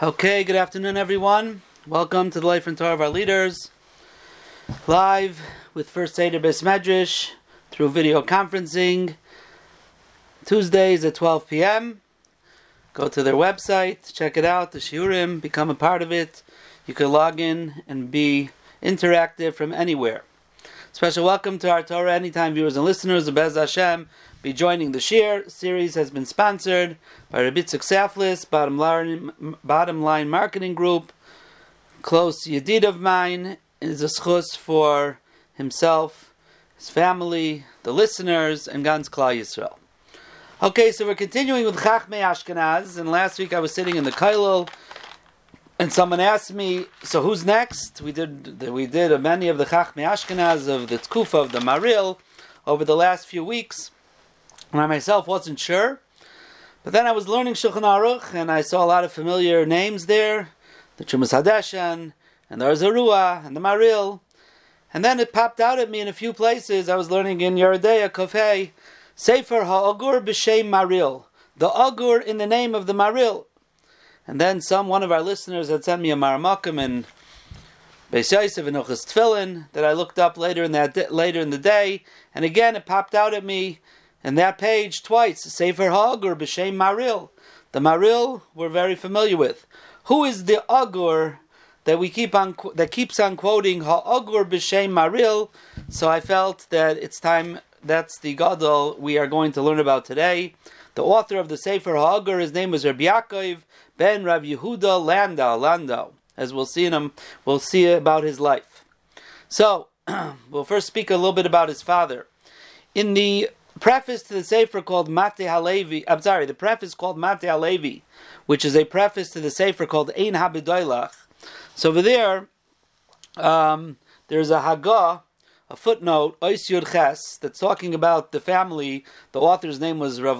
Okay, good afternoon, everyone. Welcome to the Life and Torah of our leaders. Live with First Seder Bes Medrash through video conferencing. Tuesdays at 12 p.m. Go to their website, check it out, the Shiurim, become a part of it. You can log in and be interactive from anywhere. Special welcome to our Torah Anytime viewers and listeners of Bez Hashem be joining the Shir. Series has been sponsored by Rabitzuk Saflis, bottom line, bottom line Marketing Group, close Yedid of mine, is a schus for himself, his family, the listeners, and Gans Klal Yisrael. Okay, so we're continuing with Chachmei Ashkenaz, and last week I was sitting in the Kailul, and someone asked me, so who's next? We did we did many of the Chachmei Ashkenaz of the Tkufa of the Maril over the last few weeks. And I myself wasn't sure. But then I was learning Shulchan Aruch, and I saw a lot of familiar names there, the Chumas Hadeshan, and the Arzarua, and the Maril. And then it popped out at me in a few places. I was learning in Yeridea, Kofei, Sefer Ha'agur B'Shem Maril, the Agur in the name of the Maril. And then some, one of our listeners had sent me a Maramakim and Beis Yosef and Uchas Tfilin that I looked up later in that later in the day, and again it popped out at me and that page twice, Sefer Ha'agur B'Shem Maril. The Maril we're very familiar with. Who is the Agur that we keep on that keeps on quoting Ha'agur B'Shem Maril? So I felt that it's time. That's the Gadol we are going to learn about today. The author of the Sefer Ha'agur, his name is Rabbi Yaakov ben Rav Yehuda Landau. Landau, as we'll see in him, we'll see about his life. So we'll first speak a little bit about his father. In the preface to the Sefer called Mate Halevi. I'm sorry, the preface called Mate Halevi, which is a preface to the Sefer called Ein Habidoilach. So over there, um, there's a Haggah, a footnote, Ois Yud Ches, that's talking about the family. The author's name was Rav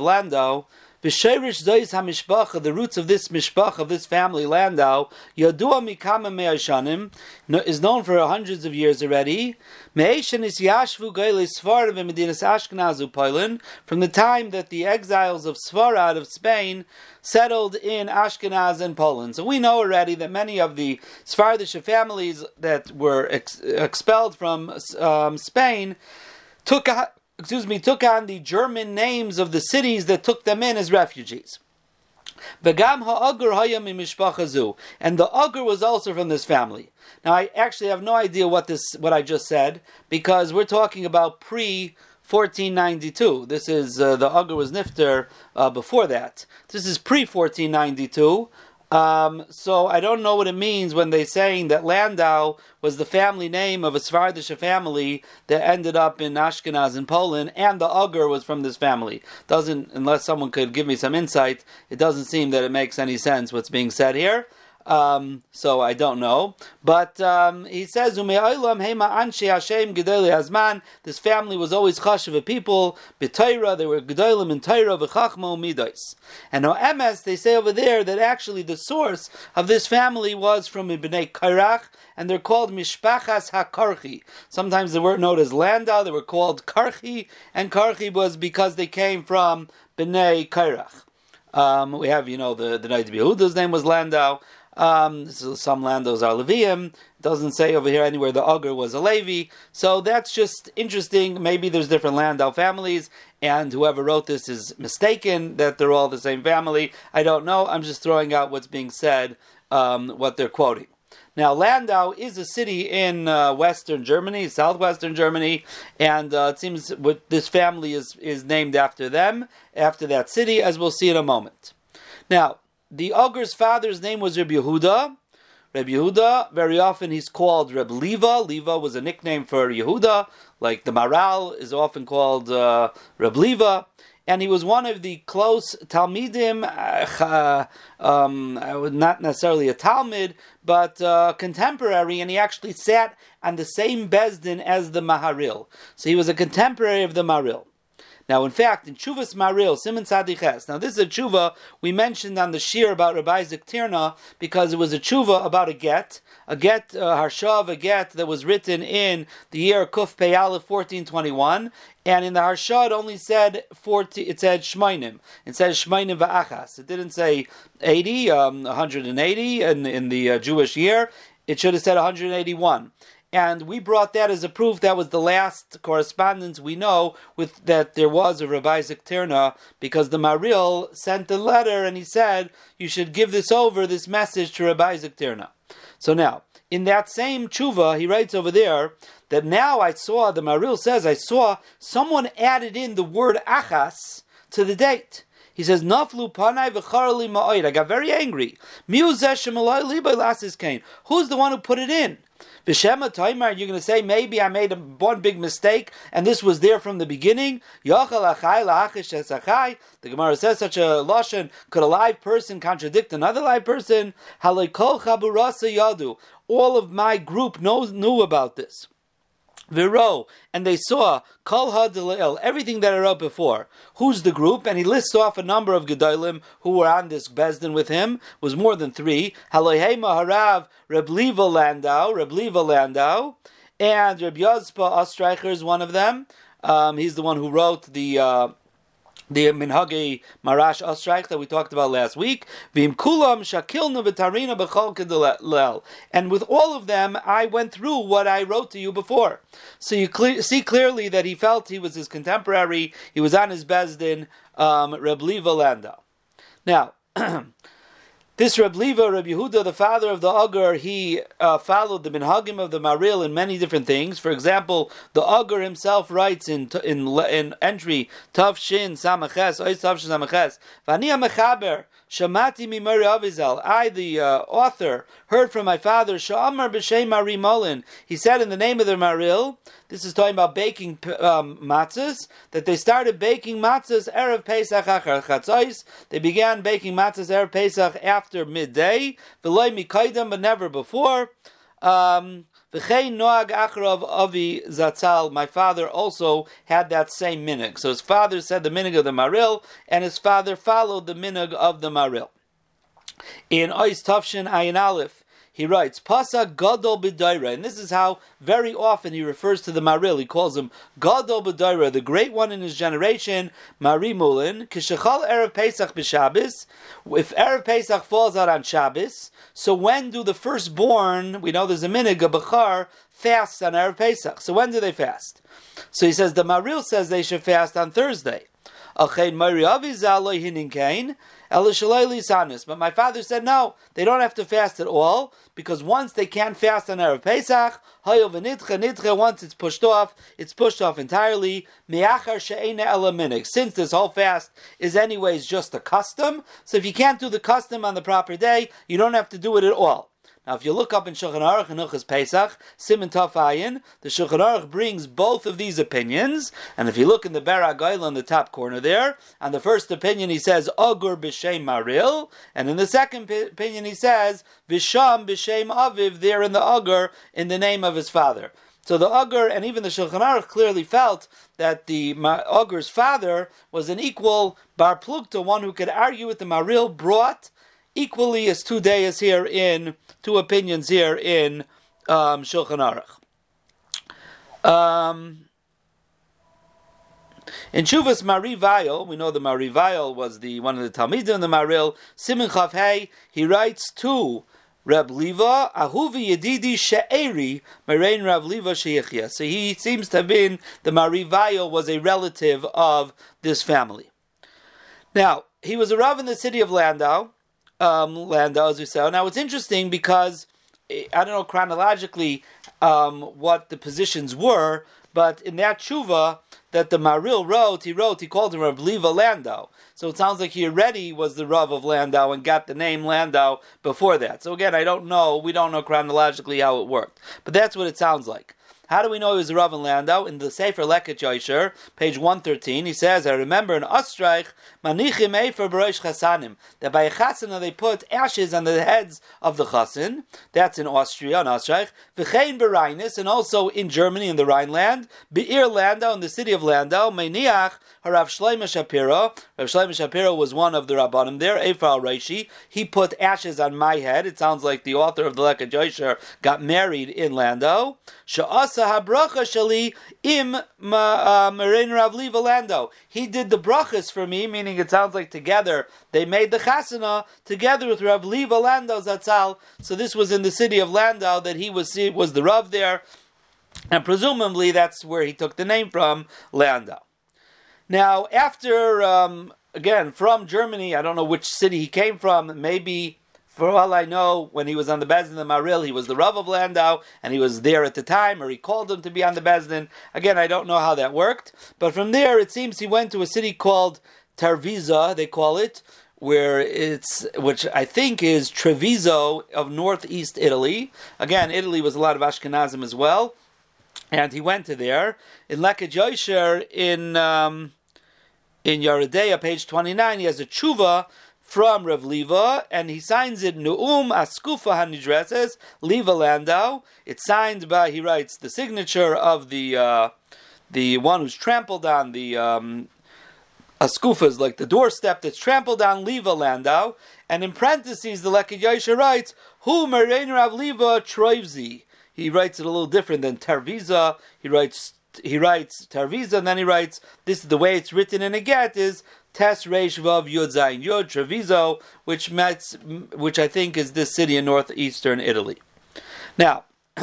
Landau, B'sheirish zois hamishpacha, the roots of this mishpacha, of this family, Landau, Yadua mikama me'ashanim, is known for hundreds of years already. Me'eshen is yashvu gaile Svarad v'medinas Ashkenazu Poland, from the time that the exiles of Svarad of Spain settled in Ashkenaz and Poland. So we know already that many of the Sephardic families that were ex- expelled from um, Spain took excuse me, took on the German names of the cities that took them in as refugees. And the agur was also from this family. Now, I actually have no idea what this, what I just said, because we're talking about pre 1492. This is uh, the agur was nifter uh, before that. This is pre 1492. Um, so I don't know what it means when they're saying that Landau was the family name of a Sephardic family that ended up in Ashkenaz in Poland, and the Ugur was from this family. Doesn't, unless someone could give me some insight, it doesn't seem that it makes any sense what's being said here. Um, so I don't know. But um, he says, This family was always chashav of people, b'tayra, they were gedolim in tayra, v'chachmo midos. And now MS, they say over there that actually the source of this family was from Ibnei Kairach, and they're called Mishpachas HaKarchi. Sometimes they were known as Landau, they were called Karchi, and Karchi was because they came from Bnei Kairach. Um, we have, you know, the the Noda B'Yehuda's name was Landau. Um, so some Landaus are Levium. Doesn't say over here anywhere the Ugur was a Levi. So that's just interesting. Maybe there's different Landau families, and whoever wrote this is mistaken that they're all the same family. I don't know. I'm just throwing out what's being said, um, what they're quoting. Now, Landau is a city in uh, western Germany, southwestern Germany, and uh, it seems this family is, is named after them, after that city, as we'll see in a moment. Now, the Ugur's father's name was Reb Yehuda. Reb Yehuda, very often he's called Reb Leva. Leva was a nickname for Yehuda, like the Maral is often called uh, Reb Leva. And he was one of the close Talmidim, uh, um, not necessarily a Talmud, but uh, contemporary, and he actually sat on the same Bezdin as the Maharil. So he was a contemporary of the Maharil. Now, in fact, in Chuvas Maril, Simon Sadiches, now this is a Chuva we mentioned on the Shir about Rabbi Isaac Tirna because it was a Chuva about a get, a get, uh, Harshav, a get that was written in the year Kuf Peyalef 1421, And in the Harsha, it only said 40, it said Shmainim. It says Shmainim Va'achas. It didn't say 80, um, 180 in, in the uh, Jewish year. It should have said 181 and we brought that as a proof that was the last correspondence we know with that there was a Rabbi Ziktirna because the Maril sent a letter and he said you should give this over this message to Rabbi Ziktirna. So now in that same tshuva he writes over there that now I saw the Maril says I saw someone added in the word achas to the date. He says, Naflu panai v'charali ma'oid. I got very angry. Who's the one who put it in? B'Shema Toimar, you're going to say maybe I made a, one big mistake and this was there from the beginning. The Gemara says such a lashon could a live person contradict another live person? All of my group knows knew about this. Viro, and they saw Kol Hadilel, everything that I wrote before. Who's the group? And he lists off a number of Gedolim who were on this Bezdin with him, was more than three. Halohe Maharav, Rebliva Landau, Rebliva Landau, and Reb Yozpa Ostreicher is one of them. Um, he's the one who wrote the uh, the Minhagi Marash Ostreich that we talked about last week. Vim kulam shakilnu v'tarina And with all of them, I went through what I wrote to you before. So you see clearly that he felt he was his contemporary. He was on his bezdin, um, Reb Liva Landau. Now. This Reb Liva, Reb Yehuda, the father of the Agur, he uh, followed the minhagim of the Maril in many different things. For example, the Agur himself writes in in, in entry Tav Shin Samaches, Ois Tav Shin Samaches, Vania Mechaber, Shamati Mimari Avizal. I, the uh, author, heard from my father, Sha'amar B'Shem Mari Molin. He said in the name of the Maril, this is talking about baking um, matzahs, that they started baking matzahs Erev Pesach Achar Chatzos. They began baking matzahs Erev Pesach after midday, V'loy Mikaidam, but never before. Um, Noag Achrav Avi Zatzal, my father also had that same minig. So his father said the minig of the Maril, and his father followed the minig of the Maril. In Ois Tavshin Ayin Aleph, he writes, Pasa Gadol B'Daira, and this is how very often he refers to the Maril. He calls him Gadol B'Daira, the great one in his generation, Mari Mulin, Kishachal Erev Pesach B'Shabbos. If Erev Pesach falls out on Shabbos, so when do the firstborn, we know there's a minig, a Bechar, fast on Erev Pesach. So when do they fast? So he says, the Maril says they should fast on Thursday. But my father said no, they don't have to fast at all because once they can't fast on Erev Pesach, once it's pushed off, it's pushed off entirely. Since this whole fast is anyways just a custom, so if you can't do the custom on the proper day, you don't have to do it at all. Now, if you look up in Shulchan Aruch Uchas Pesach, Simon Tafayin, the Shulchan Aruch brings both of these opinions. And if you look in the Beragoyla in the top corner there, on the first opinion he says Agur b'shem Maril, and in the second opinion he says Visham b'shem Aviv. There in the Agur in the name of his father. So the Agur and even the Shulchan Aruch clearly felt that the Agur's father was an equal bar plukta, one who could argue with the Maril, brought equally as two days here in two opinions here in um, Shulchan Aruch. Um, in Shuvas Marivayel, we know the Marivayel was the one of the Talmidim in the Maril. Simon Chavhei, he writes to Reb Liva, Ahuvi Yedidi She'eri, Merein Reb Liva Sheichya. So he seems to have been, the Marivayel was a relative of this family. Now, he was a Rav in the city of Landau, um, Landau, as we said. Now, it's interesting because I don't know chronologically um, what the positions were, but in that tshuva that the Maril wrote, he wrote, he called him Rav Liva Landau. So it sounds like he already was the Rav of Landau and got the name Landau before that. So again, I don't know, we don't know chronologically how it worked. But that's what it sounds like. How do we know he was a Rav in Landau? In the Sefer Leket Yosher, page 113, he says, I remember in Ostreich, Manichim Efer Barosh Chasanim, that by a chasana they put ashes on the heads of the chasin. That's in Austria, in Ostreich. V'chein Berainis, and also in Germany, in the Rhineland. Be'ir Landau, in the city of Landau. Meiniach, Harav Shlomo Shapiro. Rav Shlomo Shapiro was one of the Rabbanim there, Ephraim Reishi. He put ashes on my head. It sounds like the author of the Leket Yosher got married in Landau. Sha'as habracha shali im Merein Rav Liva Landau. He did the brachas for me, meaning it sounds like together they made the chasana together with Rav Liva Landau Zatzal. So this was in the city of Landau that he was was the Rav there, and presumably that's where he took the name from, Landau. Now, after um, again from Germany, I don't know which city he came from. Maybe for all I know, when he was on the Bezdin the Maril, he was the Rav of Landau, and he was there at the time, or he called him to be on the Bezdin. Again, I don't know how that worked, but from there, it seems he went to a city called Tarviza, they call it, where it's which I think is Treviso of northeast Italy. Again, Italy was a lot of Ashkenazim as well, and he went to there in Lekaj in um, in Yeridea, page twenty nine. He has a tshuva from Rav Liva, and he signs it Nu'um Askufa Hanidreses Liva Landau. It's signed by he writes the signature of the uh, the one who's trampled on the um, Askufa is like the doorstep that's trampled on Liva Landau, and in parentheses the Leket Yosher writes Hu Merein Rav Liva Troivzi. He writes it a little different than Tarviza. He writes he writes Tarviza, and then he writes this is the way it's written in a get is Tes Reish Vav Yud Zayin Treviso, which met, which I think is this city in northeastern Italy. Now,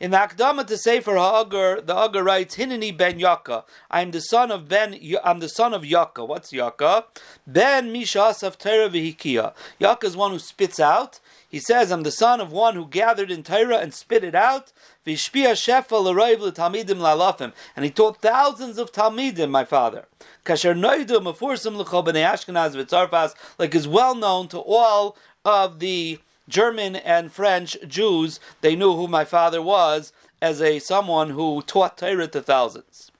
in the Akdama to Sefer Ha'agar, the Agar writes, Hineni ben Yaka. I'm the son of Ben, I'm the son of Yaka. What's Yaka? Ben Mishas of Torah. Yaka is one who spits out. He says, I'm the son of one who gathered in Torah and spit it out. Vishpia Shefa l'roiv l'talmidim lalafim. And he taught thousands of talmidim, my father. Kasher noidu mefursim l'chol b'nei Ashkenaz v'tzarfas, like is well known to all of the German and French Jews. They knew who my father was as a someone who taught Torah to thousands.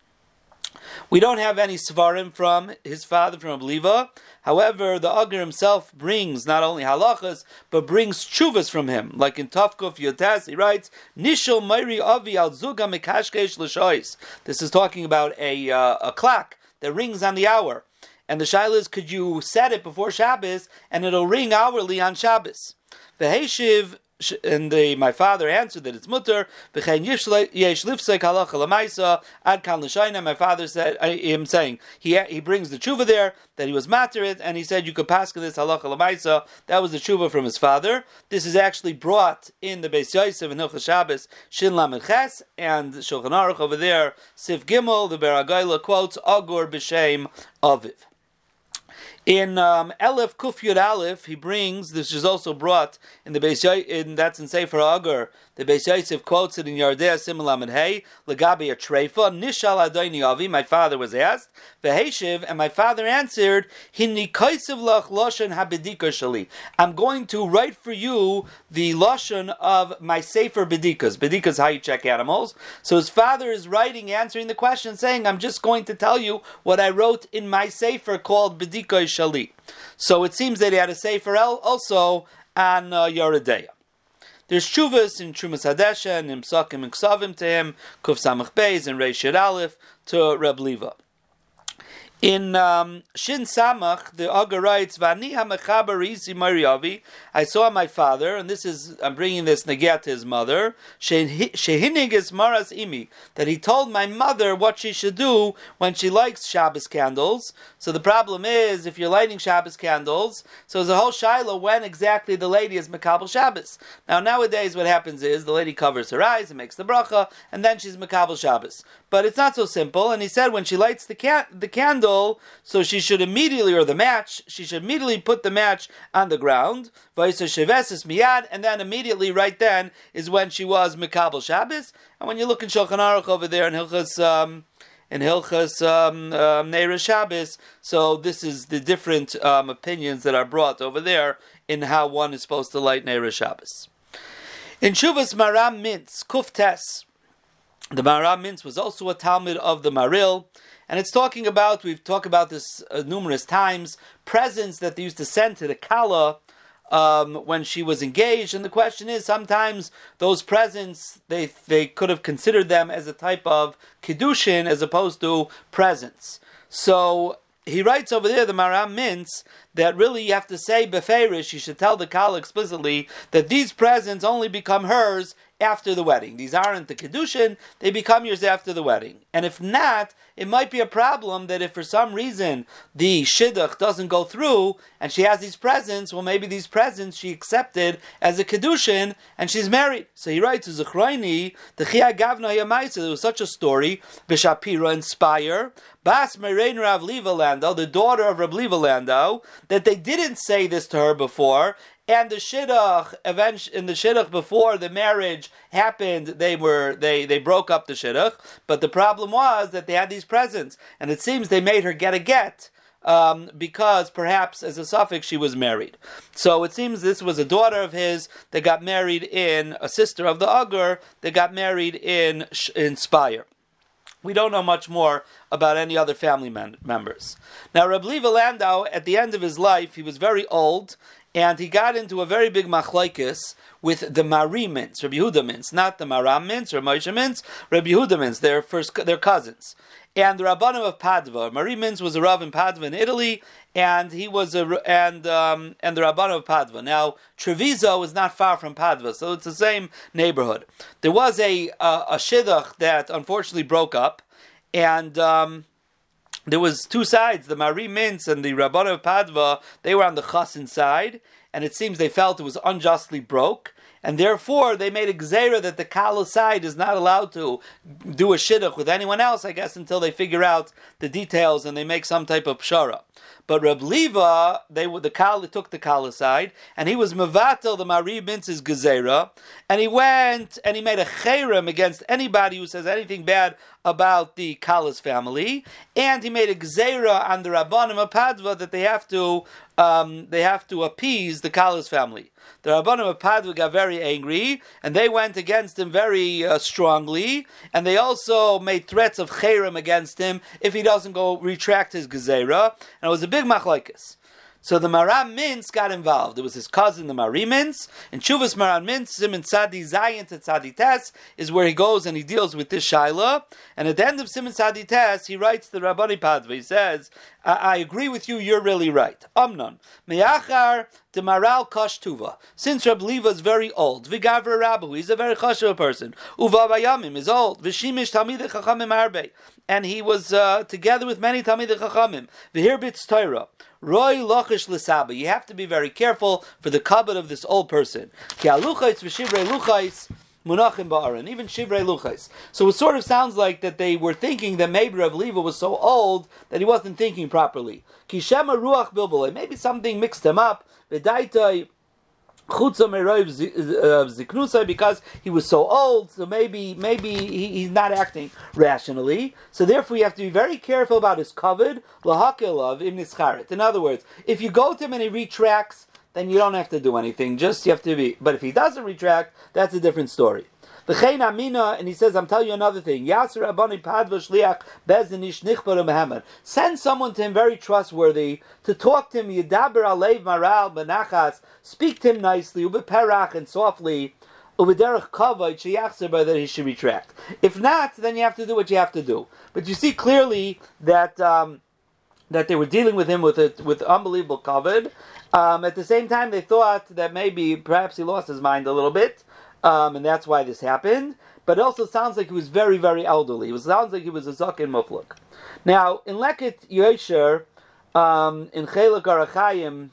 We don't have any svarim from his father from Abliva. However, the Agar himself brings not only halachas, but brings chuvas from him. Like in Tafkuf Yotas, he writes, Nishel Mairi Avi al Zuga Mikashkesh L'shois. This is talking about a, uh, a clock that rings on the hour. And the shaila is, could you set it before Shabbos, and it'll ring hourly on Shabbos? The Heshiv and the, my father answered that it's mutter. My father said, I am saying he he brings the tshuva there that he was matter it, and he said you could pass this halacha lamaisa. That was the tshuva from his father. This is actually brought in the Beis Yosef and Hilchas Shabbos Shin Lamed Ches and Shulchan Aruch over there. Sif Gimel the Beragayla quotes Agur b'shem Aviv. In um, Elif Kuf Yud Aleph, he brings this is also brought in the Beis in that's in Sefer Agar. The Beis Yosef quotes it in Yardea Simulam and Hey Legabi a Treifa Nishal Adoni Avi. My father was asked Veheshiv, and my father answered Hinni Kaisev Lach Lashon Habedika Shali. I'm going to write for you the lashon of my Sefer Bedikas. Bedikas how you check animals. So his father is writing, answering the question, saying, "I'm just going to tell you what I wrote in my Sefer called Bedika Shali. So it seems that he had a sefer also on uh, Yoredeya. There's Chuvas in Trumas Hadesha and Imsakim and Ksavim to him, Kuf Samach Beis and Reish Aleph to Reb Liva. In um, Shin Samach, the Aga writes, "Vani hamechaber isi Mariavi." I saw my father, and this is I'm bringing this negat to his mother. Shehinig is maras imi that he told my mother what she should do when she likes Shabbos candles. So the problem is, if you're lighting Shabbos candles, so there's a whole shiloh when exactly the lady is makabel Shabbos. Now nowadays, what happens is the lady covers her eyes and makes the bracha, and then she's makabel Shabbos. But it's not so simple. And he said when she lights the ca- the candle so she should immediately, or the match, she should immediately put the match on the ground, miyad, and then immediately, right then, is when she was Mikabel Shabbos. And when you look in Shulchan Aruch over there in Hilchas, um, in Hilchas um, um, Shabbos, so this is the different um, opinions that are brought over there in how one is supposed to light Neira Shabbos. In Shuvas Maram Mintz, Kuftes, the Maram Mintz was also a Talmud of the Maril, and it's talking about, we've talked about this uh, numerous times, presents that they used to send to the Kala um, when she was engaged. And the question is, sometimes those presents, they, they could have considered them as a type of Kiddushin as opposed to presents. So he writes over there, the Maram Mintz, that really you have to say Beferish, you should tell the Kala explicitly that these presents only become hers after the wedding. These aren't the kedushin; they become yours after the wedding. And if not, it might be a problem that if for some reason the shidduch doesn't go through and she has these presents, well, maybe these presents she accepted as a kedushin and she's married. So he writes to Zechroini, the Gavna Yamaisa. There was such a story. Bishapira inspire Bas Merein Rav Liva Landau, the daughter of Rav Liva Landau, that they didn't say this to her before, and the shidduch eventually in the shidduch before the marriage happened they were they they broke up the shidduch but the problem was that they had these presents and it seems they made her get a get um, because perhaps as a suffix she was married. So it seems this was a daughter of his that got married in a sister of the Ugur that got married in in Spire. We don't know much more about any other family man- members. Now, Reb Levi Landau, at the end of his life, he was very old, and he got into a very big machlaikis with the Mari Mintz, Rabbi Yehuda Mintz, not the Maram Mintz or Moshe Mintz, Rabbi Yehuda Mintz, their first, their cousins. And the Rabbanim of Padva, Marim Mintz was a Rav in Padva in Italy, and he was a and um, and the Rabbanim of Padva. Now Treviso is not far from Padva, so it's the same neighborhood. There was a a, a shidduch that unfortunately broke up, and um, there was two sides. The Mari Mintz and the Rabban of Padva, they were on the Chassin side, and it seems they felt it was unjustly broke, and therefore they made a gzera that the Kala side is not allowed to do a shidduch with anyone else, I guess, until they figure out the details and they make some type of pshara. But Reb Liva, they the Kala took the Kala side, and he was mevatel the Mari Mintz's gezerah, and he went and he made a cherem against anybody who says anything bad about the Kala's family, and he made a gezerah on the Rabbanim of Padva that they have to um, they have to appease the Kala's family. The Rabbanim of Padua got very angry, and they went against him very uh, strongly, and they also made threats of cherem against him if he doesn't go retract his gezerah, and it was a big machlekes. So the Maram Mintz got involved. It was his cousin, the Maram Mintz. And Chuvas Maram Mintz, Simon Tzadi Zayin to Tzadi Tes, is where he goes and he deals with this Shaila. And at the end of Simon Tzadi Tes, he writes to Rabbani Padva. He says, I, I agree with you, you're really right. Amnon. Me'achar de Maral Tuva. Since Rab Liva is very old, Vigavra Rabu, he's a very chashuv person. Uva Bayamim is old. Vishimish Talmid Chachamim Arbe. And he was uh, together with many Talmid Chachamim. Vihirbitz Torah. Roy lochish l'saba. You have to be very careful for the kabbat of this old person. Munachim. Even shivrei luchais. So it sort of sounds like that they were thinking that maybe Rav Leva was so old that he wasn't thinking properly. Ki shema ruach bilbulei. Maybe something mixed him up. V'daitai Uh, because he was so old, so maybe maybe he, he's not acting rationally. So therefore, you have to be very careful about his covered lahakilov in nischaret. In other words, if you go to him and he retracts, then you don't have to do anything. Just you have to be. But if he doesn't retract, that's a different story. V'chein amina, and he says, I'm telling you another thing. Yasser abani padva shliach bezinish nichbar Send someone to him very trustworthy to talk to him. Yidaber alev maral benachas. Speak to him nicely, ubeperach and softly. Uviderach kavod sheyachzer that he should retract. If not, then you have to do what you have to do. But you see clearly that. Um, that they were dealing with him with a, with unbelievable kavod. Um, at the same time, they thought that maybe perhaps he lost his mind a little bit, um, and that's why this happened. But it also sounds like he was very, very elderly. It sounds like he was a zakin mufluk. Now, in Leket Yosher, um, in Chelak Arachayim,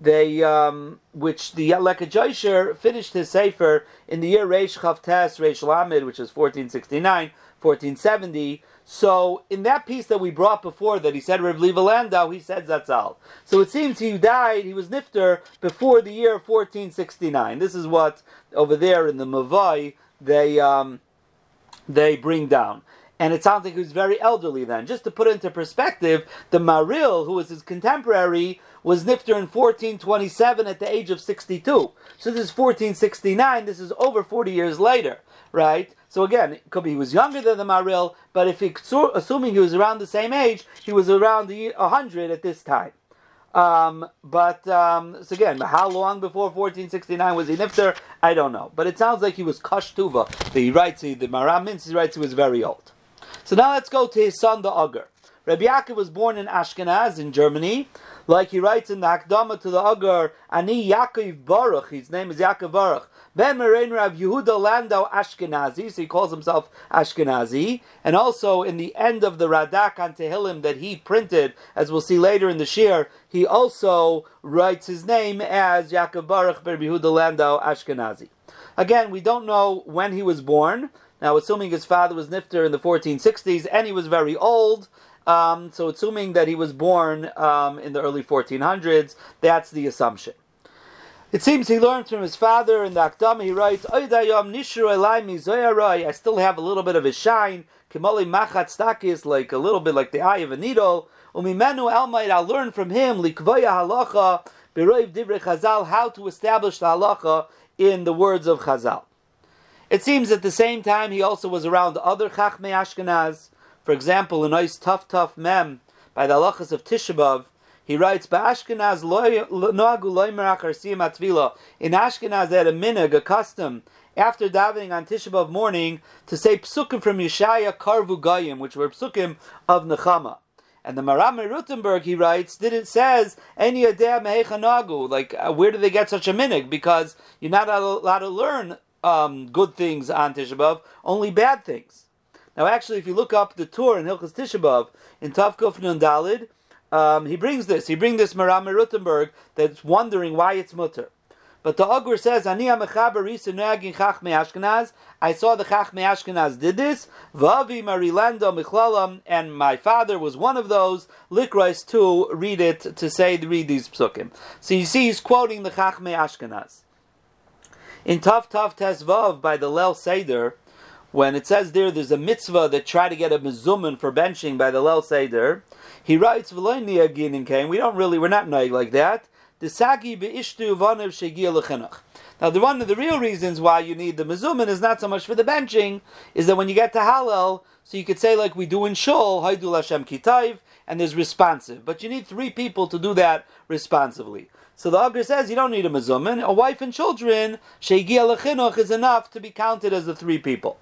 they, um, which the Leket Yosher finished his sefer in the year Reish Chavtes Reish Lamed, which is 1469, 1470. So in that piece that we brought before that he said Rav Levi Landau, he said Zatzal. So it seems he died, he was Nifter before the year 1469. This is what over there in the Mavai they um, they bring down. And it sounds like he was very elderly then. Just to put into perspective, the Maril, who was his contemporary, was Nifter in 1427 at the age of 62. So this is 1469, this is over 40 years later, right? So again, it could be he was younger than the Maril, but if he, assuming he was around the same age, he was around the 100 at this time. Um, but um, so again, how long before 1469 was he nifter? I don't know. But it sounds like he was kashtuva. He writes, the Maram he writes he was very old. So now let's go to his son, the Ugur. Rabbi Yaakov was born in Ashkenaz in Germany. Like he writes in the Hakdama to the Agar, Ani Yaakov Baruch, his name is Yaakov Baruch. Ben Merein Rav Yehuda Landau Ashkenazi, so he calls himself Ashkenazi. And also in the end of the Radak on Tehillim that he printed, as we'll see later in the Shir, he also writes his name as Yaakov Baruch Ben Yehuda Landau Ashkenazi. Again, we don't know when he was born. Now, assuming his father was Nifter in the 1460s and he was very old, um, so assuming that he was born um, in the early 1400s, that's the assumption. It seems he learned from his father in the Akdama. He writes, I still have a little bit of a shine, Kimali machat stakis, like a little bit like the eye of a needle. Umimenu almayt, I'll learn from him, likvaya halacha, beroiv divrei chazal, how to establish the halacha in the words of chazal. It seems at the same time he also was around other Chachmei Ashkenaz. For example, a nice tough tough mem by the halachas of Tishabov, he writes, "Ba'ashkenaz noagu atvila." In Ashkenaz, they had a minig, a custom, after davening on Tishabov morning, to say psukim from Yeshaya Karvu Gayim, which were psukim of Nechama. And the Maram Rutenberg, he writes, did it says any nagu? Like, uh, where do they get such a minig? Because you're not allowed to learn um, good things on Tisha B'av, only bad things. Now, actually, if you look up the tour in Hilchas Tisha B'av in Tavkuf Nun Dalid, um, he brings this. He brings this Maram Rutenberg that's wondering why it's mutter. But the Agur says, Ani Amechaber Risa Noagin Chachme Ashkenaz. I saw the Chachme Ashkenaz did this. Vavi Marilando Michlalam, and my father was one of those. Likrais to read it to say read these psukim. So you see, he's quoting the Chachme Ashkenaz. In Tav Tav Tesvav by the Lel Seder, when it says there there's a mitzvah that try to get a mezumin for benching by the Lel Seder, he writes, came. We don't really, we're not knowing like that. The sagi beishtu vanev shegia lechinach. Now, the one of the real reasons why you need the mezumin is not so much for the benching, is that when you get to Hallel, so you could say like we do in Shul, Haidul Hashem Kitayv, and there's responsive. But you need three people to do that responsively. So the Agra says you don't need a mezumin. A wife and children, lechinuch, is enough to be counted as the three people.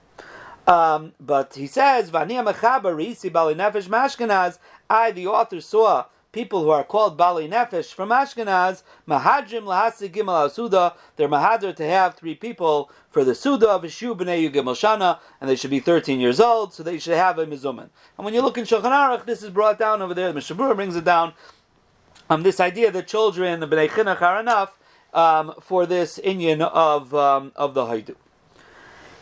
Um, but he says, "Vania mechabari nefesh mashkenaz." I, the author, saw people who are called bali nefesh from Ashkenaz, mahadrim lahasi gimel suda. They're mahadr to have three people for the suda of Ishu b'nei gimel shana, and they should be 13 years old, so they should have a mizuman. And when you look in Shulchan Aruch, this is brought down over there. The Mishabura brings it down um, this idea that children, the Bnei Chinuch, are enough um, for this Inyan of, um, of the Haidu.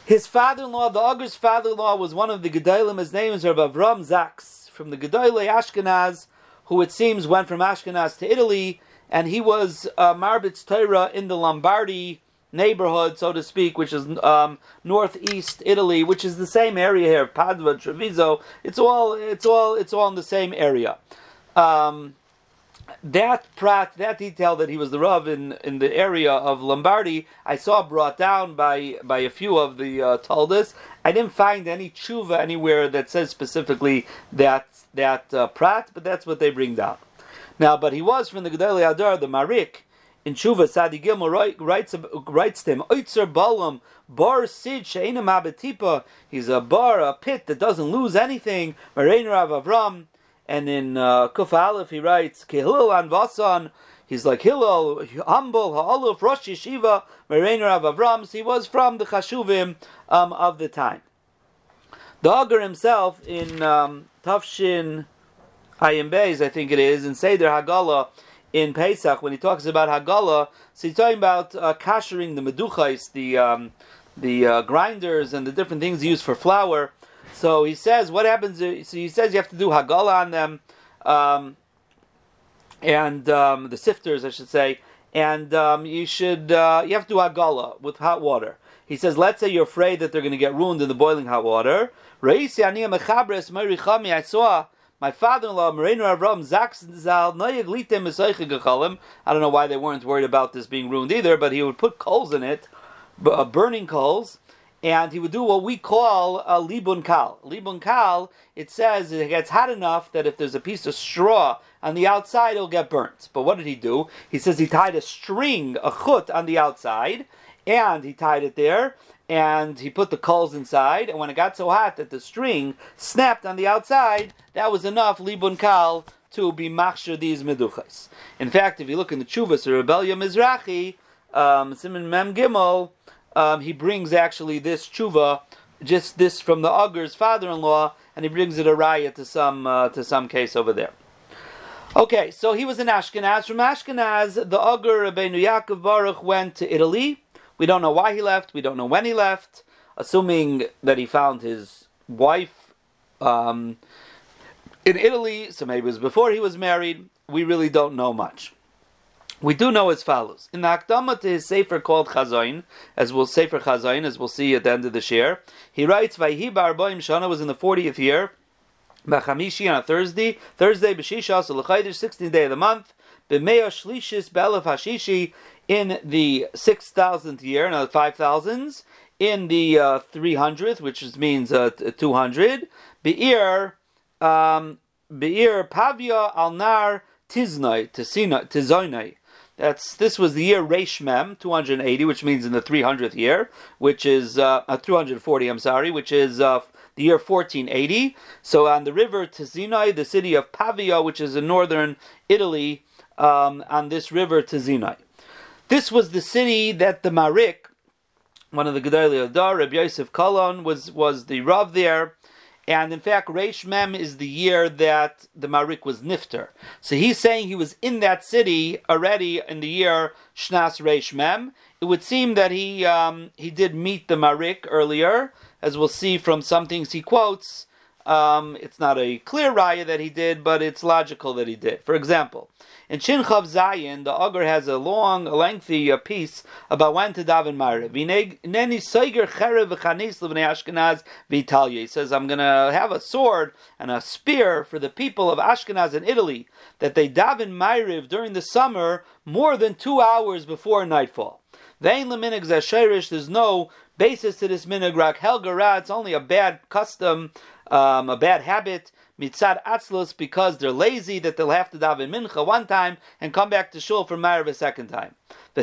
His father-in-law, the Agur's father-in-law, was one of the Gedolim. His name is Rabbi Avram Zaks, from the Gedolei Ashkenaz, who it seems went from Ashkenaz to Italy, and he was uh, Marbitz Torah in the Lombardy neighborhood, so to speak, which is um, northeast Italy, which is the same area here, Padua, Treviso. It's all, it's all, it's all in the same area. Um, that prat, that detail that he was the Rav in, in the area of Lombardy, I saw brought down by, by a few of the uh, Taldas. I didn't find any tshuva anywhere that says specifically that that uh, prat, but that's what they bring down. Now, but he was from the Gedali Adar, the Marik, in Tshuva, Sadi Gilma writes, writes to him, Oitzer Balam, Bar Sid Sheina Mabetipa, he's a bar, a pit that doesn't lose anything, Marein Rav Avram, and in uh, Kuf Aleph he writes, Kehilil an Vasan, he's like Hillel, humble, Ha'aluf, Rosh Yeshiva, Merein Rav Avram, he was from the Chashuvim um, of the time. The Agar himself in um, Tafshin Hayim Beis, I think it is, in Seder Hagala in Pesach, when he talks about Hagala, so he's talking about uh, kashering the meduchais, the um, the uh, grinders and the different things used for flour. So he says, what happens? So he says you have to do hagala on them, um, and um, the sifters, I should say, and um, you should uh, you have to do hagala with hot water. He says, let's say you're afraid that they're going to get ruined in the boiling hot water. I saw my father-in-law, Moreno Avram Zakzal, I don't know why they weren't worried about this being ruined either, but he would put coals in it, uh, burning coals, and he would do what we call a libun kal. Libun kal, it says it gets hot enough that if there's a piece of straw on the outside, it'll get burnt. But what did he do? He says he tied a string, a chut, on the outside, and he tied it there, and he put the coals inside, and when it got so hot that the string snapped on the outside, that was enough libun kal to be machshir these meduchas. In fact, if you look in the Chuvas or Rebellion Mizrahi, um, Simon Mem Gimel, um, he brings actually this tshuva, just this from the Ugger's father-in-law, and he brings it a raya to some uh, to some case over there. Okay, so he was in Ashkenaz. From Ashkenaz, the Ugger Rabbeinu Yaakov Baruch went to Italy. We don't know why he left. We don't know when he left. Assuming that he found his wife um, in Italy, so maybe it was before he was married. We really don't know much. We do know as follows. In the Akdama to his Sefer called Chazain, as we'll Sefer Chazain, as we'll see at the end of the year, he writes, Vayhi Barboim Shana was in the 40th year, Bachamishi on a Thursday, Thursday, so L'chaydish, 16th day of the month, B'mea Shlishis Be'elef Hashishi, in the 6,000th year, no, 5,000s, in the uh, 300th, which means uh, 200, Be'ir, um, Be'ir Pavia Al-Nar Tiznai, Tizoinai, that's this was the year Reish Mem, 280, which means in the 300th year, which is uh, uh 240. I'm sorry, which is uh, the year 1480. So on the river Tizinai, the city of Pavia, which is in northern Italy, um, on this river Tizinai. This was the city that the Marik, one of the Gedali Adar, Rabbi Yosef Kalon, was was the Rav there. And in fact, Reish Mem is the year that the Marik was Nifter. So he's saying he was in that city already in the year Shnas Reish Mem. It would seem that he um, he did meet the Marik earlier, as we'll see from some things he quotes. Um, it's not a clear raya that he did, but it's logical that he did. For example, in Shin Chav Zayin, the Augur has a long, lengthy uh, piece about when to daven Maariv. He says, I'm going to have a sword and a spear for the people of Ashkenaz in Italy, that they daven Maariv during the summer more than two hours before nightfall. There's no basis to this minhag. Helgara, it's only a bad custom, um, a bad habit mitzad atzlus because they're lazy that they'll have to daven mincha one time and come back to shul for Marav a second time. The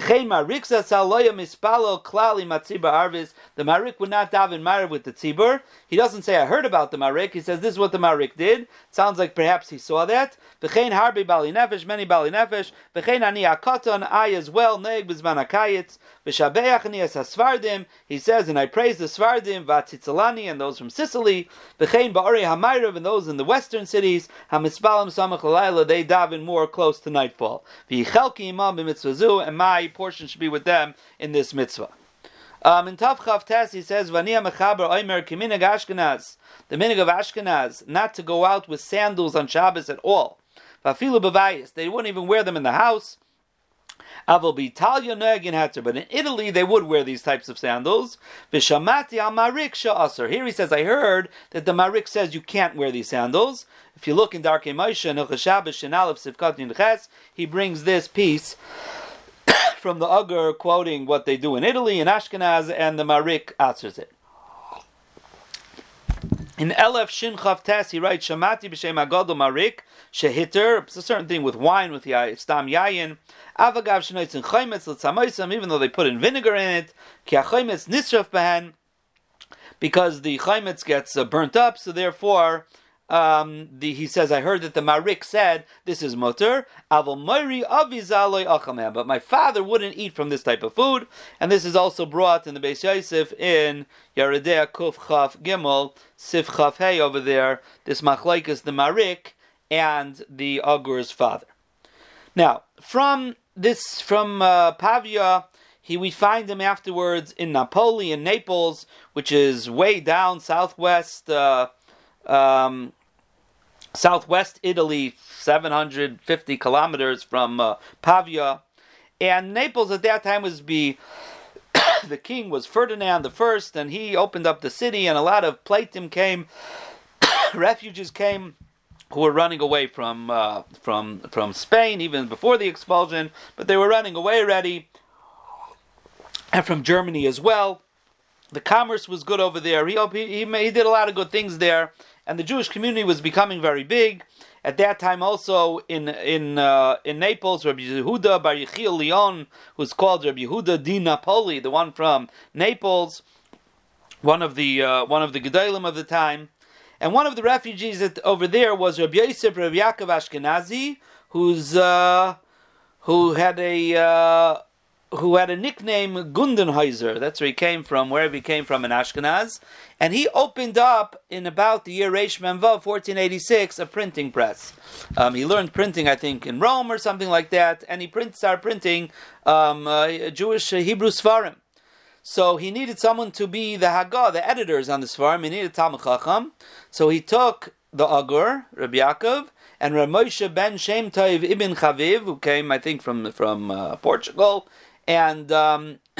Marik would not daven Marav with the tzibur. He doesn't say I heard about the Marik. He says this is what the Marik did. Sounds like perhaps he saw that. Harbi bali nefesh, many bali nefesh. Ani akoton, I as well, neg b'zman ani hasvardim. He says, and I praise the svardim, v'atzitzalani, and those from Sicily. V'chein ba'ori hamayrav, and those in the western cities. Hamispalim samach they daven more close to nightfall. V'yichelki imam b'mitzvazu, and my portion should be with them in this mitzvah. Um, in Tav Chav Tes, he says, "Vania mechaber oimer kiminag Ashkenaz." The minig of Ashkenaz not to go out with sandals on Shabbos at all. Vafilu bavayis. They wouldn't even wear them in the house. Aval b'Italia noegin hatter, but in Italy they would wear these types of sandals. V'shamati al marik sha'aser. Here he says, I heard that the marik says you can't wear these sandals. If you look in Darkei Moshe Shabbos Shenalev Sivkat Ches, he brings this piece from the Ugger quoting what they do in Italy, in Ashkenaz, and the Marik answers it. In Elef Shin Chav Tes, he writes, Shamati b'shem agadol marik, shehiter, it's a certain thing with wine, with the stam yayin, avagav shenoitz in chaymetz, l'tzamoisam, even though they put in vinegar in it, ki ha-chaymetz nisraf behen, because the chaymetz gets uh, burnt up, so therefore, um, the, he says, I heard that the Marik said this is mutter. But my father wouldn't eat from this type of food, and this is also brought in the Beis Yosef in Yeridea Kuf Chaf Gimel Sif Chaf Hey over there. This machlaikas the Marik and the Agur's father. Now, from this, from uh, Pavia, he we find him afterwards in Napoli in Naples, which is way down southwest. Uh, um, southwest Italy, 750 kilometers from uh, Pavia. And Naples at that time was be the king was Ferdinand I, and he opened up the city, and a lot of Platim came, refugees came who were running away from uh, from from Spain even before the expulsion, but they were running away already, and from Germany as well. The commerce was good over there. He, he, he did a lot of good things there and the Jewish community was becoming very big. At that time, also in in uh, in Naples, Rabbi Yehuda Bar Yechiel Leon, who's called Rabbi Yehuda Di Napoli, the one from Naples, one of the uh, one of the Gedalim of the time, And one of the refugees that, over there was Rabbi Yosef Rabbi Yaakov Ashkenazi, who's uh, who had a uh, who had a nickname Gunzenhauser. That's where he came from, wherever he came from in Ashkenaz. And he opened up in about the year Reish Memvav, 1486, a printing press. Um, he learned printing, I think, in Rome or something like that, and he print, started printing um, uh, Jewish uh, Hebrew Svarim. So he needed someone to be the Haggah, the editors on the Svarim. He needed Talmud Chacham. So he took the Agur, Rabbi Yaakov, and Ramosha ben Shem Toiv ibn Chaviv, who came, I think, from from uh, Portugal, and um,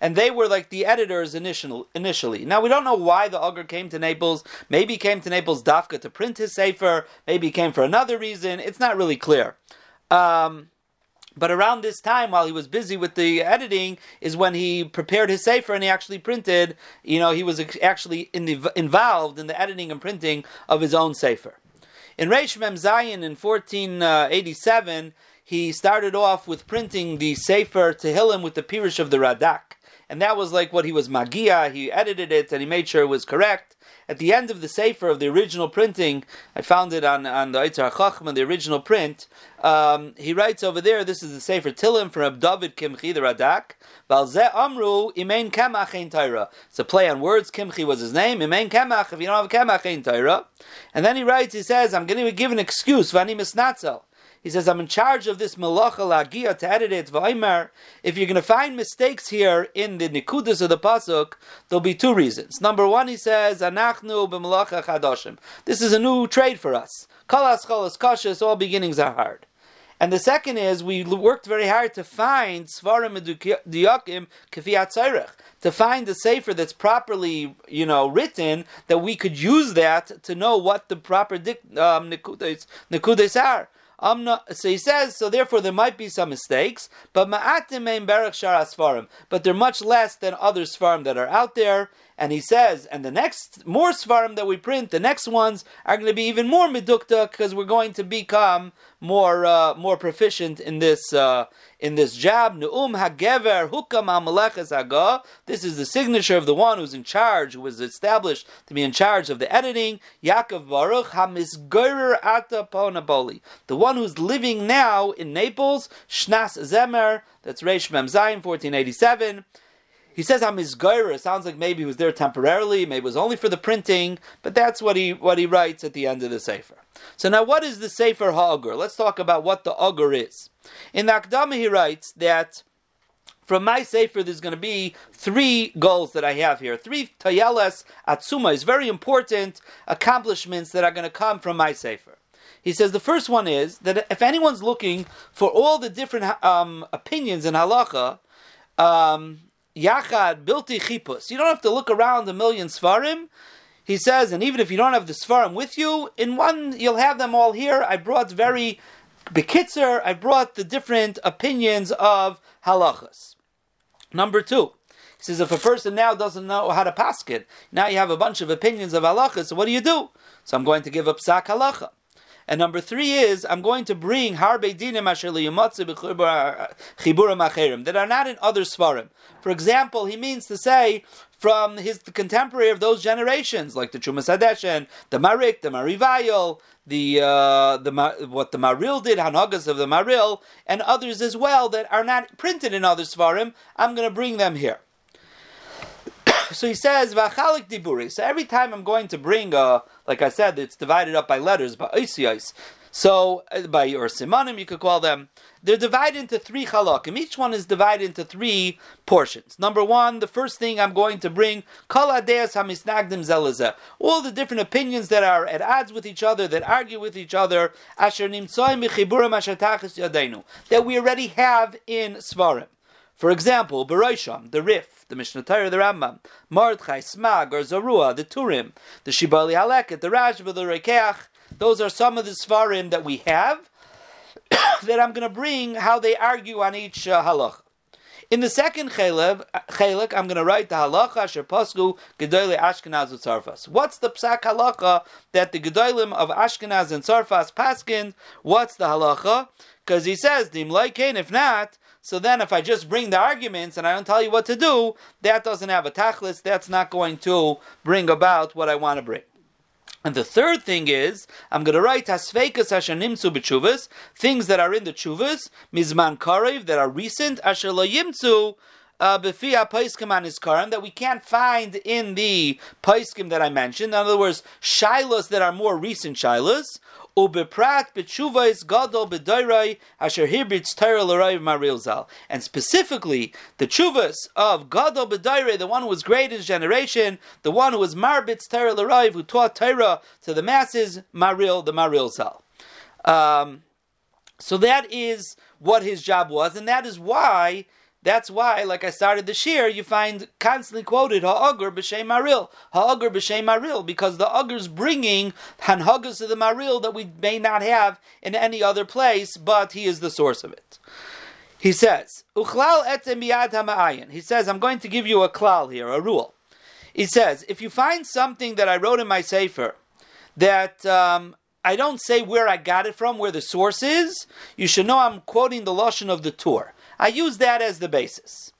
and they were like the editors initial, initially. Now we don't know why the Agur came to Naples. Maybe he came to Naples Dafka to print his sefer. Maybe he came for another reason. It's not really clear. Um, but around this time, while he was busy with the editing, is when he prepared his sefer and he actually printed. You know, he was actually in the, involved in the editing and printing of his own sefer. In Reish Mem Zayin in 1487, he started off with printing the Sefer Tehillim with the Pirish of the Radak. And that was like what he was Magia. He edited it and he made sure it was correct. At the end of the Sefer of the original printing, I found it on, on the Eitzar Chachman, the original print. Um, he writes over there, this is the Sefer Tillim from Abdavid Kimchi, the Radak. Amru, Ein Taira. It's a play on words. Kimchi was his name. Imein Kemach, if you don't have Kemach Ein Taira. And then he writes, he says, I'm going to give an excuse, Vani Misnatzel. He says, I'm in charge of this malacha lagia to edit it. V'aimer, if you're going to find mistakes here in the nikudas of the pasuk, there'll be two reasons. Number one, he says, anachnu chadoshim. This is a new trade for us. Kalas chalas kashas, all beginnings are hard. And the second is we worked very hard to find svarim diyakim kefiyat to find the sefer that's properly, you know, written that we could use that to know what the proper um, nikudas are. I'm not, so he says, so therefore there might be some mistakes, but ma'atim ein berach shar asfarim, but they're much less than other svarim that are out there, and he says, and the next more svarim that we print, the next ones are going to be even more medukta because we're going to become more uh, more proficient in this uh, in this job. Neum hagever hukam. This is the signature of the one who's in charge, who was established to be in charge of the editing. Yaakov Baruch hamisgorer ata ponaboli. The one who's living now in Naples. Shnas Zemer. That's Reish Mem Zayin, 1487. He says Hamizgaira. It sounds like maybe he was there temporarily, maybe it was only for the printing, but that's what he what he writes at the end of the Sefer. So now what is the Sefer Ha'agur? Let's talk about what the Agur is. In the Akdama he writes that from my Sefer there's going to be three goals that I have here. Three Tayelas Atsuma is very important accomplishments that are going to come from my Sefer. He says the first one is that if anyone's looking for all the different um, opinions in halacha, um, Yachad Bilti Chipus. You don't have to look around a million Svarim. He says, and even if you don't have the Svarim with you, in one you'll have them all here. I brought very Bekitzer, I brought the different opinions of halachas. Number two, he says if a person now doesn't know how to pass it, now you have a bunch of opinions of halachas, so what do you do? So I'm going to give up sak halacha. And number three is I'm going to bring harbe dinim chiburim that are not in other svarim. For example, he means to say from his contemporary of those generations, like the Chumas Hadeshen, the Marik, the Marivayel, the uh, the what the Maril did, Hanagas of the Maril, and others as well that are not printed in other svarim. I'm going to bring them here. so he says v'achalik diburi. So every time I'm going to bring a, like I said, it's divided up by letters by oisiyos. So uh, by your simanim, you could call them. They're divided into three halakim. Each one is divided into three portions. Number one, the first thing I'm going to bring kol hamisnagdim zelazeh. All the different opinions that are at odds with each other, that argue with each other. Asher nimtzoyim yadenu. That we already have in svarim. For example, Beroisham, the Rif, the Mishnah Torah, the Rambam, Mordechai, Smag, or Zarua, the Turim, the Shibbolei Haleket, the Rashba, the Rokeach. Those are some of the Svarim that we have that I'm going to bring how they argue on each uh, halach. In the second chelik, I'm going to write the halacha asher pasku gedolei Ashkenaz and Sarfas. What's the psak halacha that the gedolim of Ashkenaz and Sarfas paskin? What's the halacha? Because he says dim. If not, so then, if I just bring the arguments and I don't tell you what to do, that doesn't have a tachlis. That's not going to bring about what I want to bring. And the third thing is, I'm going to write Hasveikas Asher Nimtzu B'Chuvas, things that are in the Chuvas, Mizman Karev, that are recent, Asher Lo Yimtzu, uh, B'Fia Paiskim Aniskarim, that we can't find in the Paiskim that I mentioned. In other words, Shilas that are more recent Shilas, ubeprat b'tshuvais gadol b'doirai asher hibritz Torah l'rayv maril zal. And specifically, the chuvas of gadol b'doirai, the one who was great in his generation, the one who was marbitz Torah l'rayv, who taught Torah to the masses, maril, the maril zal. Um, so that is what his job was, and that is why that's why, like I started this year, you find constantly quoted Ha'agur b'shem Maril, Ha'agur b'shem Maril, because the Agur's bringing Hanhagas to the Maril that we may not have in any other place, but he is the source of it. He says, Uchlal etem He says, I'm going to give you a klal here, a rule. He says, if you find something that I wrote in my sefer that um, I don't say where I got it from, where the source is, you should know I'm quoting the lashon of the Torah. I use that as the basis.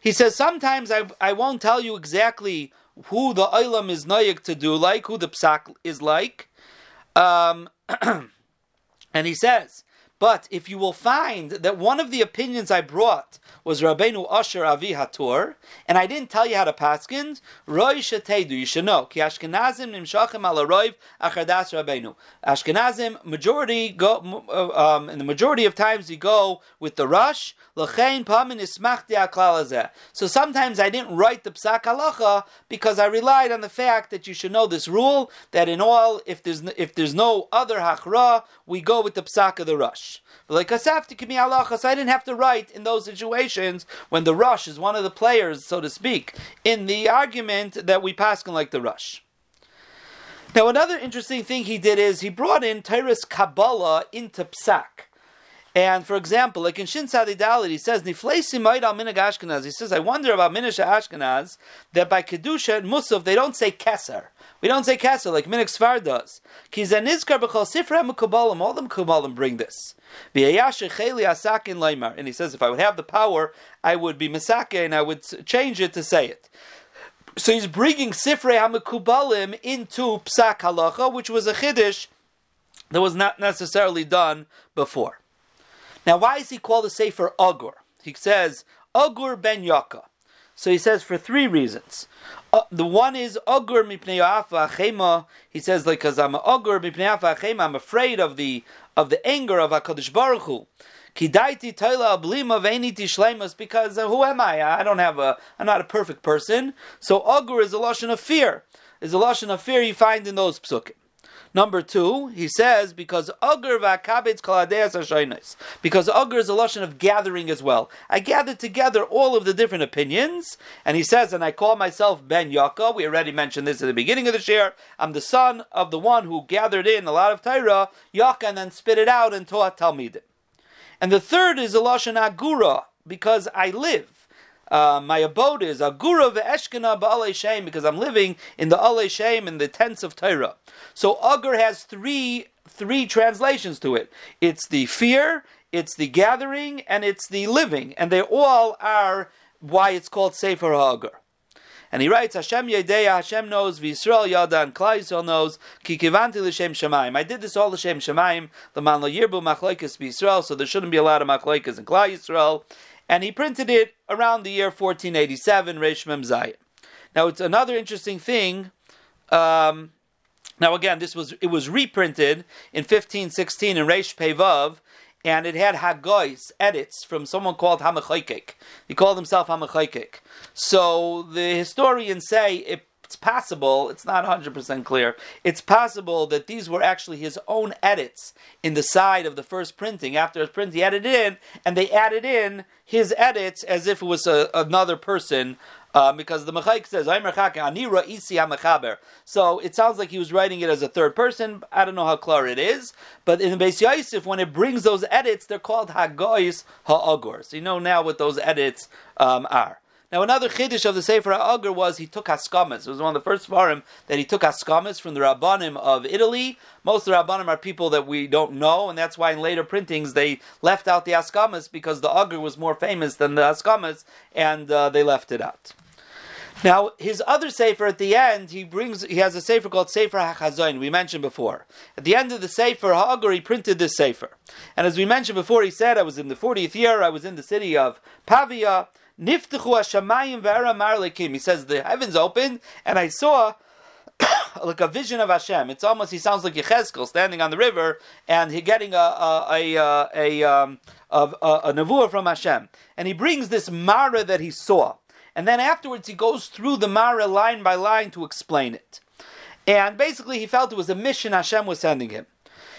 He says sometimes I, I won't tell you exactly who the ilam is noyik to do like, who the psak is like. Um, and he says, but if you will find that one of the opinions I brought was Rabbeinu Asher Avi Hator, and I didn't tell you how to paskin, Roy Shatedu, you should know. Ki Ashkenazim nimshachem ala roiv achardas Rabbeinu. Ashkenazim, majority go, uh, um, in the majority of times you go with the rush, l'chein pamin ismachti aklal So sometimes I didn't write the psak halacha because I relied on the fact that you should know this rule, that in all, if there's, if there's no other hachra, we go with the psak of the rush. Like Kimi Alachas, I didn't have to write in those situations when the rush is one of the players, so to speak, in the argument that we pass like the rush. Now, another interesting thing he did is he brought in Tyrus Kabbalah into Psak. And for example, like in Shin Sadidalit, he says, Niflesi al Minag Ashkenaz. He says, I wonder about Minasha Ashkenaz that by Kedusha and Musaf they don't say Keser. We don't say Keser like Minag Svar does. Kizanizkar b'chol Sifra Mukabalim. All the Mukabalim bring this. And he says, if I would have the power, I would be Masake and I would change it to say it. So he's bringing Sifrei HaMekubalim into Psak Halacha, which was a Chiddush that was not necessarily done before. Now, why is he called a Sefer Agur? He says, Agur ben Yaka. So he says for three reasons. Uh, the one is Agur mipnei achema. He says like because I'm Agur mipnei achema. I'm afraid of the of the anger of Hakadosh Baruch Hu. Kidaiti Taila Ablima Vainiti Shleimus because uh, who am I? I don't have a I'm not a perfect person. So Agur is a lashon of fear. Is a lashon of fear you find in those psukim. Number two, he says because Agur v'akabetz kaladeas hashaynis. Because Agur is a lashon of gathering as well. I gathered together all of the different opinions, and he says, and I call myself Ben Yaakov. We already mentioned this at the beginning of the share. I'm the son of the one who gathered in a lot of Torah, Yaakov, and then spit it out and taught Talmidim. And the third is a lashon agura because I live. Uh, my abode is Agura ve'eshkena ba'alei shem because I'm living in the alei shem in the tents of Torah. So Agur has three three translations to it. It's the fear, it's the gathering, and it's the living, and they all are why it's called Sefer Agur. And he writes, Hashem Yedeya, Hashem knows, V'Yisrael Yada, and Klal Yisrael knows, Ki kivanti l'shem Shemaim. I did this all l'shem Shemaim, l'man lo yirbu machlokes V'Yisrael, so there shouldn't be a lot of machlokes in Klal Yisrael and he printed it around the year 1487, Reish Mem Zayin. Now, it's another interesting thing. Um, now, again, this was it was reprinted in 1516 in Reish Pevav, and it had Hagois edits from someone called Hamachaykik. He called himself Hamachaykik. So the historians say it it's possible, it's not 100% clear, it's possible that these were actually his own edits in the side of the first printing. After his print, he added in, and they added in his edits as if it was a, another person. Um, because the Mechaik says, Anira isi So it sounds like he was writing it as a third person. I don't know how clear it is. But in the Beis Yosef, when it brings those edits, they're called Hagois Ha'agur. So you know now what those edits um, are. Now, another chiddush of the Sefer HaAgur was he took Haskamas. It was one of the first forum that he took Haskamas from the Rabbanim of Italy. Most of the Rabbanim are people that we don't know, and that's why in later printings they left out the Haskamas because the Agur was more famous than the Haskamas, and uh, they left it out. Now, his other sefer at the end, he brings, he has a sefer called Sefer HaChazoin, we mentioned before. At the end of the sefer, Ha'agur, he printed this sefer. And as we mentioned before, he said, I was in the 40th year, I was in the city of Pavia, Niftechu HaShamayim Ve'era Marlikim. He says, the heavens opened, and I saw like a vision of Hashem. It's almost, he sounds like Yechezkel standing on the river, and he getting a, a, a, a, a, um, a, a, a from Hashem. And he brings this Mara that he saw. And then afterwards, he goes through the Mara line by line to explain it. And basically, he felt it was a mission Hashem was sending him.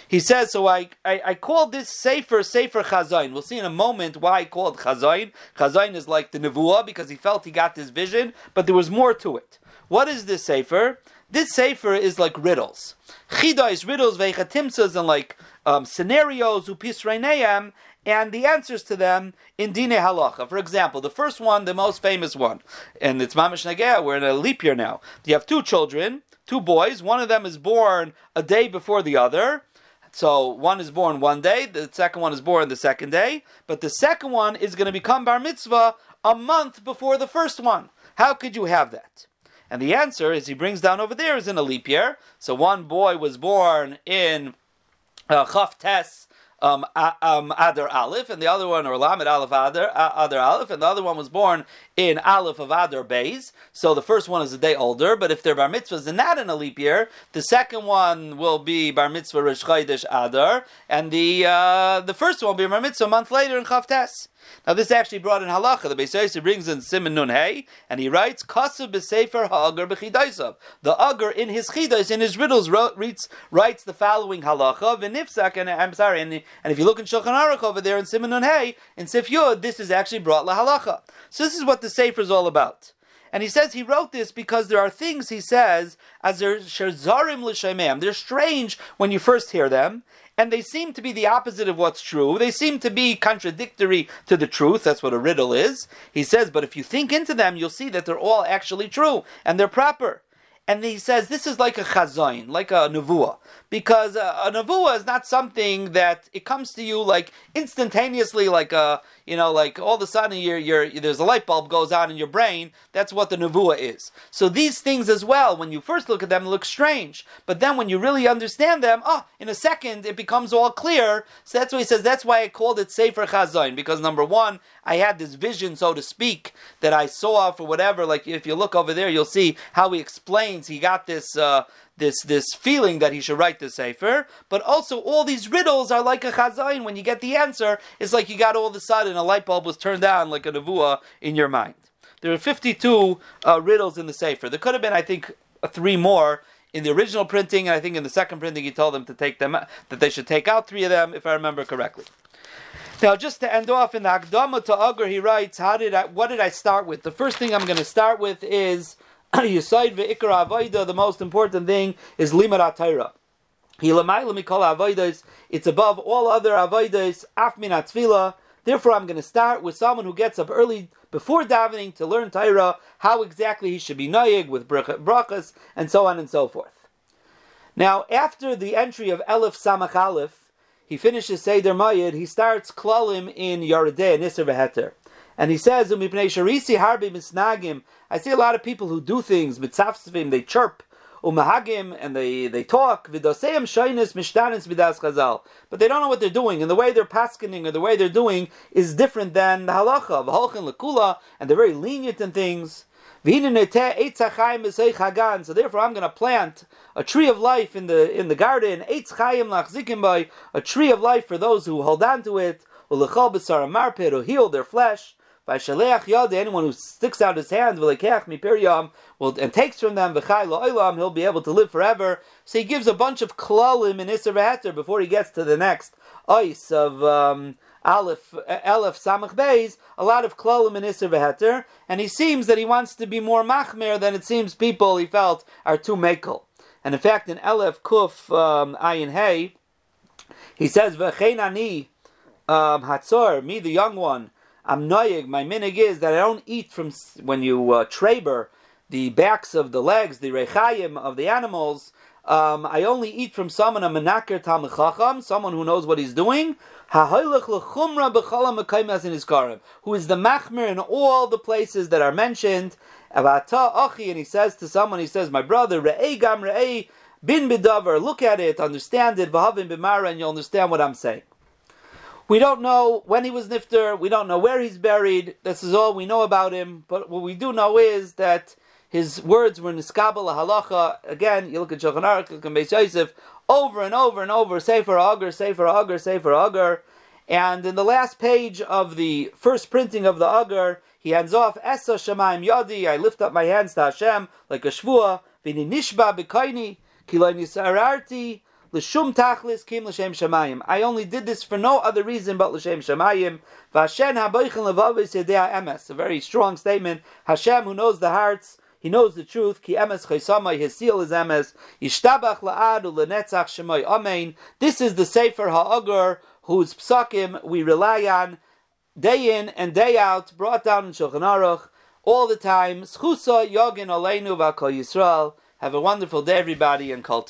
He says, so I, I, I called this Sefer Sefer Chazain. We'll see in a moment why I called Chazain. Chazain is like the Nevuah because he felt he got this vision, but there was more to it. What is this Sefer? This Sefer is like riddles. Chida is riddles, Veichatimsas, and like um, scenarios, Upisreineam, and the answers to them in Dine Halacha. For example, the first one, the most famous one, and it's Mamish Nagea, we're in a leap year now. You have two children, two boys, one of them is born a day before the other. So one is born one day, the second one is born the second day, but the second one is going to become bar mitzvah a month before the first one. How could you have that? And the answer, as he brings down over there, is in a leap year. So one boy was born in uh, Chaf Tes um, um, Adar Aleph, and the other one, or Lamed Aleph Adar, Adar Aleph, and the other one was born in Aleph of Adar Bays. So the first one is a day older, but if they're bar mitzvahs and not in a leap year, the second one will be bar mitzvah Rosh Chodesh Adar, and the uh, the first one will be bar mitzvah a month later in Chaf Tes. Now this actually brought in halacha. The Beis brings in Simon Nun Hey, and he writes Kasav b'Sefer Ha'agur b'Chidaisav. The Agur in his Chidais, in his riddles, writes, writes the following halacha. V'Nifsak, and I'm sorry, and, and if you look in Shulchan Aruch over there in Simon Nun Hey, in Sif Yud, this is actually brought la halacha. So this is what the Sefer is all about. And he says he wrote this because there are things he says as they're. They're strange when you first hear them, and they seem to be the opposite of what's true. They seem to be contradictory to the truth. That's what a riddle is. He says, but if you think into them, you'll see that they're all actually true and they're proper. And he says this is like a chazain, like a nevuah because a, a nevuah is not something that it comes to you like instantaneously, like a you know, like all of a sudden you're, you're, there's a light bulb goes on in your brain. That's what the nevuah is. So these things as well, when you first look at them, look strange, but then when you really understand them, oh, in a second it becomes all clear. So that's why he says that's why I called it Sefer Chazain because number one, I had this vision, so to speak, that I saw for whatever. Like if you look over there, you'll see how he explains he got this. Uh, this this feeling that he should write the sefer, but also all these riddles are like a chazain. When you get the answer, it's like you got all of a sudden a light bulb was turned on like a nevuah in your mind. There are 52 uh, riddles in the sefer. There could have been, I think, three more in the original printing, and I think in the second printing he told them to take them that they should take out three of them, if I remember correctly. Now, just to end off in the Akdama to Agur, he writes, "How did I? What did I start with? The first thing I'm going to start with is Yisaid avoida, the most important thing is limar Torah. It's above all other avoidas, af min Therefore, I'm going to start with someone who gets up early before davening to learn Torah, how exactly he should be noyig with brachas, and so on and so forth. Now, after the entry of Elif Samach Aleph, he finishes Seder Mayid, he starts Klalim in Yaredeh, Nisr Veheter. And he says, harbi I see a lot of people who do things, mitzafsvim, they chirp, umahagim, and they, they talk, vidoseim shainis mishtanis vidas chazal. But they don't know what they're doing, and the way they're paskening or the way they're doing is different than the halacha, v'holchen lekula, and they're very lenient in things. So therefore, I'm going to plant a tree of life in the in the garden. A tree of life for those who hold on to it. Will heal their flesh. By shaleach yad, anyone who sticks out his hand, v'lekech mipiryam, will and takes from them v'chai lo'olam, he'll be able to live forever. So he gives a bunch of klalim in Isser before he gets to the next ice of um, Aleph, Aleph Samach Beis, a lot of klalim in Isser and he seems that he wants to be more machmer than it seems people he felt are too mekel. And in fact, in Aleph Kuf um, Ayin Hey, he says, "V'chein ani um, Hatzor, me the young one." I'm noyig. My minig is that I don't eat from when you uh, traber the backs of the legs, the rechayim of the animals. Um, I only eat from someone a menaker talmid someone who knows what he's doing. who is the machmir in all the places that are mentioned. And he says to someone, he says, My brother, gam bin bidavar, look at it, understand it, bimara, and you'll understand what I'm saying. We don't know when he was nifter. We don't know where he's buried. This is all we know about him. But what we do know is that his words were niskabel halacha. Again, you look at Shulchan Aruch, look at Beis Yosef, over and over and over. Sefer Agur, Sefer Agur, Sefer Agur. And in the last page of the first printing of the Agur, he hands off Esa Shemaim Yadi. I lift up my hands to Hashem like a shvua. Vini nishba b'kaini kiloi nisararti L'shum tachlis kim l'shem shemayim. I only did this for no other reason but l'shem shemayim. V'Hashem haboichin levavis yedea emes. A very strong statement. Hashem, who knows the hearts, he knows the truth. Ki emes chaysamay, his seal is emes. Yishtabach la'ad u'lenetzach shemoy. Amen. This is the Sefer Ha'agur, whose psakim we rely on day in and day out, brought down in Shulchan Aruch, all the time. Schusa yogin aleinu v'akol Yisrael. Have a wonderful day, everybody, and Kol.